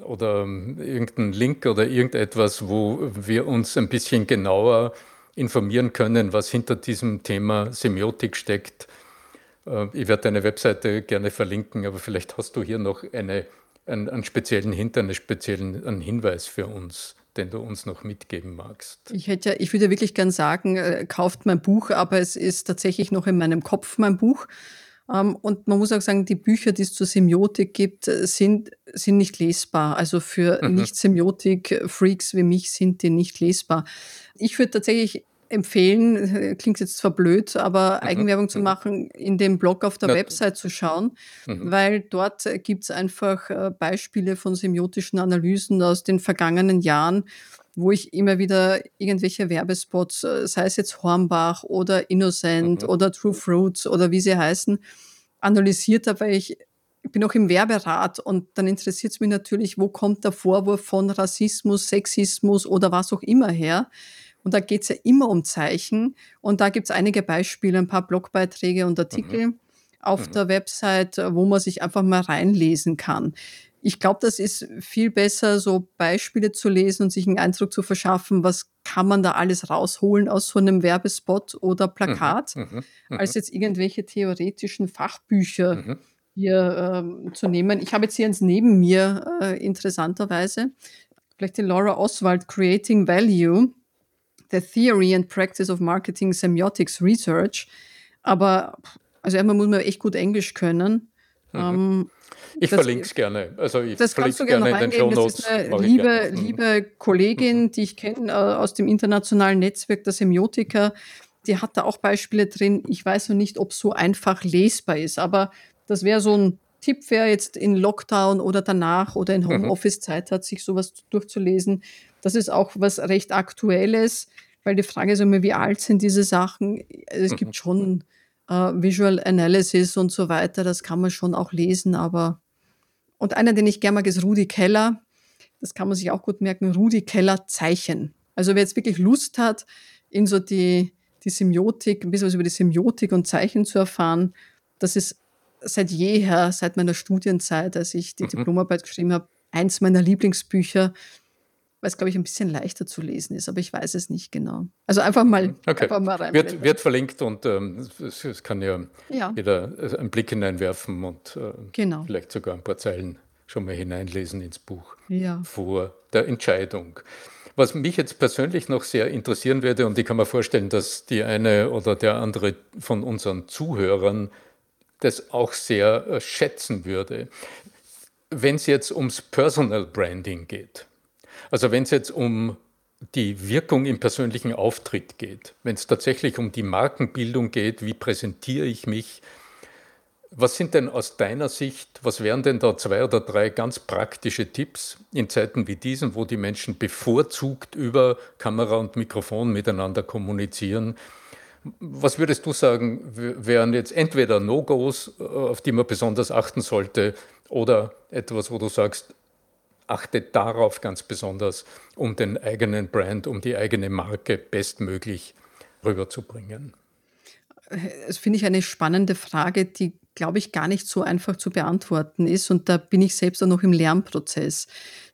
oder ähm, irgendein Link oder irgendetwas, wo wir uns ein bisschen genauer informieren können, was hinter diesem Thema Semiotik steckt. Äh, Ich werde deine Webseite gerne verlinken, aber vielleicht hast du hier noch eine, einen, einen speziellen Hint, einen speziellen einen Hinweis für uns, den du uns noch mitgeben magst. Ich hätte ja, ich würde wirklich gern sagen, äh, kauft mein Buch, aber es ist tatsächlich noch in meinem Kopf mein Buch. Ähm, und man muss auch sagen, die Bücher, die es zur Semiotik gibt, äh, sind, sind nicht lesbar. Also für Mhm. Nicht-Semiotik-Freaks wie mich sind die nicht lesbar. Ich würde tatsächlich empfehlen, klingt jetzt zwar blöd, aber Mhm, Eigenwerbung zu mhm. machen, in dem Blog auf der Website zu schauen, mhm, weil dort äh, gibt's einfach äh, Beispiele von semiotischen Analysen aus den vergangenen Jahren, wo ich immer wieder irgendwelche Werbespots, äh, sei es jetzt Hornbach oder Innocent mhm, oder True Fruits oder wie sie heißen, analysiert habe, weil ich bin auch im Werberat und dann interessiert es mich natürlich, wo kommt der Vorwurf von Rassismus, Sexismus oder was auch immer her. Und da geht es ja immer um Zeichen. Und da gibt es einige Beispiele, ein paar Blogbeiträge und mhm, Artikel auf mhm, der Website, wo man sich einfach mal reinlesen kann. Ich glaube, das ist viel besser, so Beispiele zu lesen und sich einen Eindruck zu verschaffen, was kann man da alles rausholen aus so einem Werbespot oder mhm, Plakat, mhm, als mhm, jetzt irgendwelche theoretischen Fachbücher mhm, hier ähm, zu nehmen. Ich habe jetzt hier eins neben mir, äh, interessanterweise, vielleicht die Laura Oswald, Creating Value, The Theory and Practice of Marketing Semiotics Research. Aber also einmal muss man echt gut Englisch können. Mhm. Ähm, Ich verlinke es gerne. Also ich das verlinke kannst du es gerne gerne in den Show reinnehmen. Das ist Notes. eine liebe, Mhm, liebe mhm, Kollegin, die ich kenne äh, aus dem internationalen Netzwerk der Semiotiker. Die hat da auch Beispiele drin. Ich weiß noch nicht, ob es so einfach lesbar ist, aber das wäre so ein Tipp, wer jetzt in Lockdown oder danach oder in mhm, Homeoffice Zeit hat, sich sowas durchzulesen. Das ist auch was recht Aktuelles, weil die Frage ist immer, wie alt sind diese Sachen? Es mhm, gibt schon äh, Visual Analysis und so weiter, das kann man schon auch lesen, aber und einer, den ich gerne mag, ist Rudi Keller. Das kann man sich auch gut merken. Rudi Keller Zeichen. Also wer jetzt wirklich Lust hat, in so die, die Semiotik, ein bisschen was über die Semiotik und Zeichen zu erfahren, das ist seit jeher, seit meiner Studienzeit, als ich die mhm. Diplomarbeit geschrieben habe, eins meiner Lieblingsbücher, weil es, glaube ich, ein bisschen leichter zu lesen ist, aber ich weiß es nicht genau. Also einfach mal, Mhm. Okay. einfach mal Wird, reinblättern. wird verlinkt und ähm, es, es kann ja Ja, jeder äh, einen Blick hineinwerfen und äh, genau. vielleicht sogar ein paar Zeilen schon mal hineinlesen ins Buch Ja. vor der Entscheidung. Was mich jetzt persönlich noch sehr interessieren würde, und ich kann mir vorstellen, dass die eine oder der andere von unseren Zuhörern das auch sehr äh, schätzen würde, wenn es jetzt ums Personal Branding geht. Also wenn es jetzt um die Wirkung im persönlichen Auftritt geht, wenn es tatsächlich um die Markenbildung geht, wie präsentiere ich mich, was sind denn aus deiner Sicht, was wären denn da zwei oder drei ganz praktische Tipps in Zeiten wie diesen, wo die Menschen bevorzugt über Kamera und Mikrofon miteinander kommunizieren? Was würdest du sagen, wären jetzt entweder No-Gos, äh, auf die man besonders achten sollte, oder etwas, wo du sagst, achte darauf ganz besonders, um den eigenen Brand, um die eigene Marke bestmöglich rüberzubringen? Das finde ich eine spannende Frage, die, glaube ich, gar nicht so einfach zu beantworten ist. Und da bin ich selbst auch noch im Lernprozess.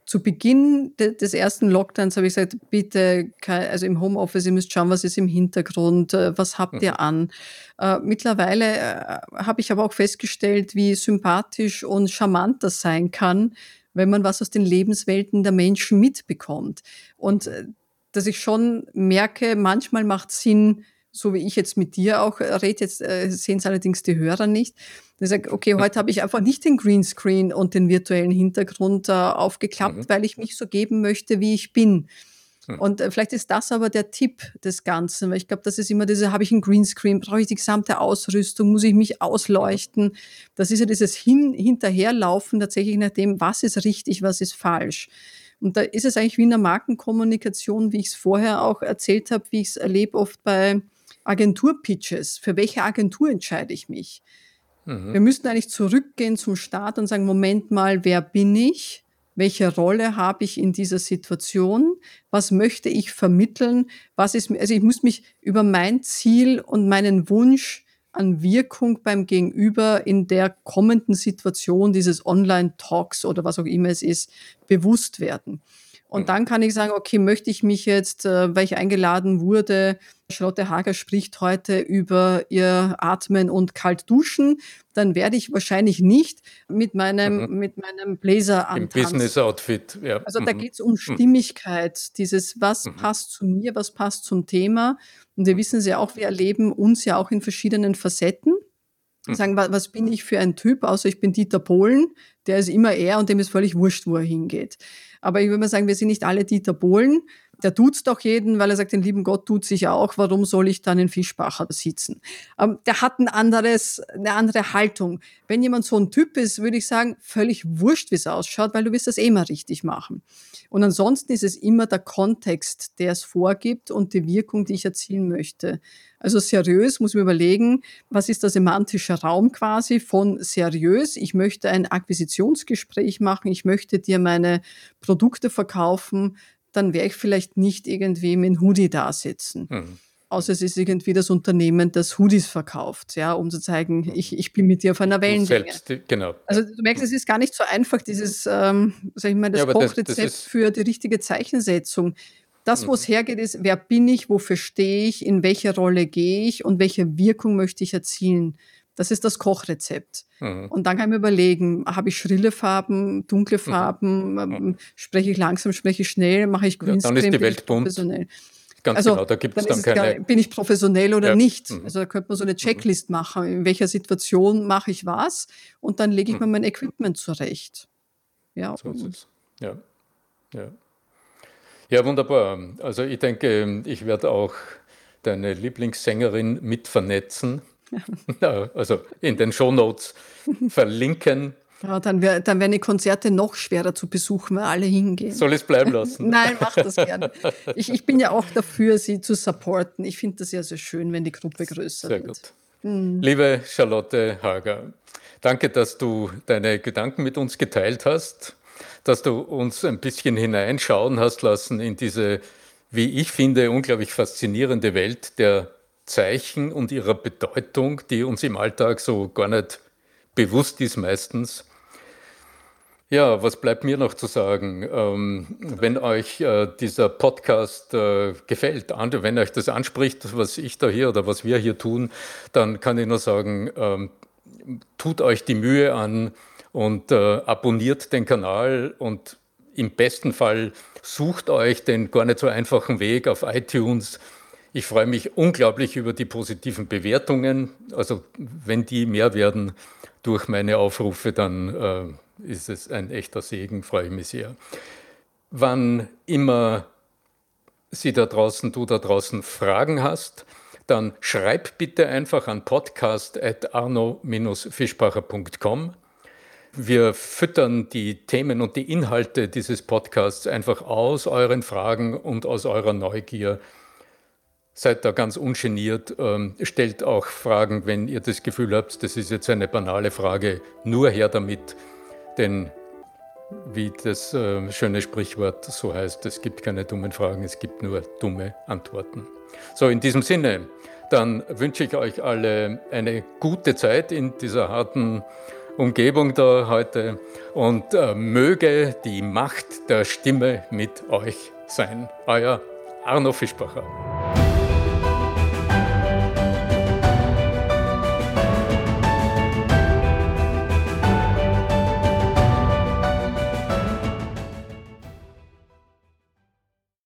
Zu Beginn de des ersten Lockdowns habe ich gesagt, bitte, also im Homeoffice, ihr müsst schauen, was ist im Hintergrund, äh, was habt Mhm, ihr an? Äh, mittlerweile äh, habe ich aber auch festgestellt, wie sympathisch und charmant das sein kann, wenn man was aus den Lebenswelten der Menschen mitbekommt. Und äh, dass ich schon merke, manchmal macht Sinn, so wie ich jetzt mit dir auch äh, rede, jetzt äh, sehen es allerdings die Hörer nicht. Ich sage, okay, heute habe ich einfach nicht den Greenscreen und den virtuellen Hintergrund äh, mhm, aufgeklappt, weil ich mich so geben möchte, wie ich bin. Und äh, vielleicht ist das aber der Tipp des Ganzen, weil ich glaube, das ist immer diese, habe ich einen Greenscreen, brauche ich die gesamte Ausrüstung, muss ich mich ausleuchten? Das ist ja dieses Hin Hinterherlaufen tatsächlich nach dem, was ist richtig, was ist falsch. Und da ist es eigentlich wie in der Markenkommunikation, wie ich es vorher auch erzählt habe, wie ich es erlebe oft bei Agenturpitches. Für welche Agentur entscheide ich mich? mhm, Wir müssten eigentlich zurückgehen zum Start und sagen, Moment mal, wer bin ich? Welche Rolle habe ich in dieser Situation? Was möchte ich vermitteln? Was ist, also ich muss mich über mein Ziel und meinen Wunsch an Wirkung beim Gegenüber in der kommenden Situation dieses Online-Talks oder was auch immer es ist, bewusst werden. Und mhm, dann kann ich sagen, okay, möchte ich mich jetzt, äh, weil ich eingeladen wurde, Charlotte Hager spricht heute über ihr Atmen und kalt duschen, dann werde ich wahrscheinlich nicht mit meinem, mhm. mit meinem Blazer Im antanzen. Business-Outfit, ja. Also da Mhm, geht es um mhm, Stimmigkeit, dieses, was mhm, passt zu mir, was passt zum Thema. Und wir wissen es ja auch, wir erleben uns ja auch in verschiedenen Facetten. mhm, Sagen, wa- was bin ich für ein Typ, außer ich bin Dieter Bohlen, der ist immer er und dem ist völlig wurscht, wo er hingeht. Aber ich würde mal sagen, wir sind nicht alle Dieter Bohlen, der duzt auch jeden, weil er sagt, den lieben Gott tut sich auch, warum soll ich dann in Fischbacher sitzen? Ähm, der hat ein anderes, eine andere Haltung. Wenn jemand so ein Typ ist, würde ich sagen, völlig wurscht, wie es ausschaut, weil du wirst das eh mal richtig machen. Und ansonsten ist es immer der Kontext, der es vorgibt und die Wirkung, die ich erzielen möchte. Also seriös muss man überlegen, was ist der semantische Raum quasi von seriös? Ich möchte ein Akquisitionsgespräch machen, ich möchte dir meine Produkte verkaufen, dann werde ich vielleicht nicht irgendwie mit einem Hoodie da sitzen. Mhm. Außer es ist irgendwie das Unternehmen, das Hoodies verkauft, ja, um zu zeigen, ich, ich bin mit dir auf einer Wellenlänge. Selbst, genau. Also du merkst, es ist gar nicht so einfach, dieses, ähm, sag ich mal, das ja, Kochrezept das, das für die richtige Zeichensetzung. Das, wo es mhm. hergeht, ist, wer bin ich, wofür stehe ich, in welche Rolle gehe ich und welche Wirkung möchte ich erzielen. Das ist das Kochrezept. Mhm. Und dann kann ich mir überlegen, habe ich schrille Farben, dunkle mhm. Farben, mhm. spreche ich langsam, spreche ich schnell, mache ich Greenscreen, ja, dann ist die Welt bunt. professionell. Ganz also, genau, da gibt es dann, dann keine... Gar, bin ich professionell oder ja. nicht? Mhm. Also da könnte man so eine Checklist machen, in welcher Situation mache ich was und dann lege ich mir mein Equipment zurecht. Ja, so ist es. Ja. ja. Ja, wunderbar. Also ich denke, ich werde auch deine Lieblingssängerin mit vernetzen. Ja. also in den Shownotes verlinken. Ja, dann, wär, dann werden die Konzerte noch schwerer zu besuchen, weil alle hingehen. Soll ich es bleiben lassen? Nein, mach das gerne. Ich, ich bin ja auch dafür, sie zu supporten. Ich finde das ja sehr schön, wenn die Gruppe größer sehr wird. Sehr gut. Mhm. Liebe Charlotte Hager, danke, dass du deine Gedanken mit uns geteilt hast dass du uns ein bisschen hineinschauen hast lassen in diese, wie ich finde, unglaublich faszinierende Welt der Zeichen und ihrer Bedeutung, die uns im Alltag so gar nicht bewusst ist meistens. Ja, was bleibt mir noch zu sagen? Ähm, wenn euch äh, dieser Podcast äh, gefällt, wenn euch das anspricht, was ich da hier oder was wir hier tun, dann kann ich nur sagen, ähm, tut euch die Mühe an, und äh, abonniert den Kanal und im besten Fall sucht euch den gar nicht so einfachen Weg auf iTunes. Ich freue mich unglaublich über die positiven Bewertungen. Also wenn die mehr werden durch meine Aufrufe, dann äh, ist es ein echter Segen, freue ich mich sehr. Wann immer Sie da draußen, du da draußen Fragen hast, dann schreib bitte einfach an podcast.arno-fischbacher.com. Wir füttern die Themen und die Inhalte dieses Podcasts einfach aus euren Fragen und aus eurer Neugier. Seid da ganz ungeniert, ähm, stellt auch Fragen, wenn ihr das Gefühl habt, das ist jetzt eine banale Frage, nur her damit. Denn wie das äh, schöne Sprichwort so heißt, es gibt keine dummen Fragen, es gibt nur dumme Antworten. So, in diesem Sinne, dann wünsche ich euch alle eine gute Zeit in dieser harten Umgebung da heute und äh, möge die Macht der Stimme mit euch sein. Euer Arno Fischbacher.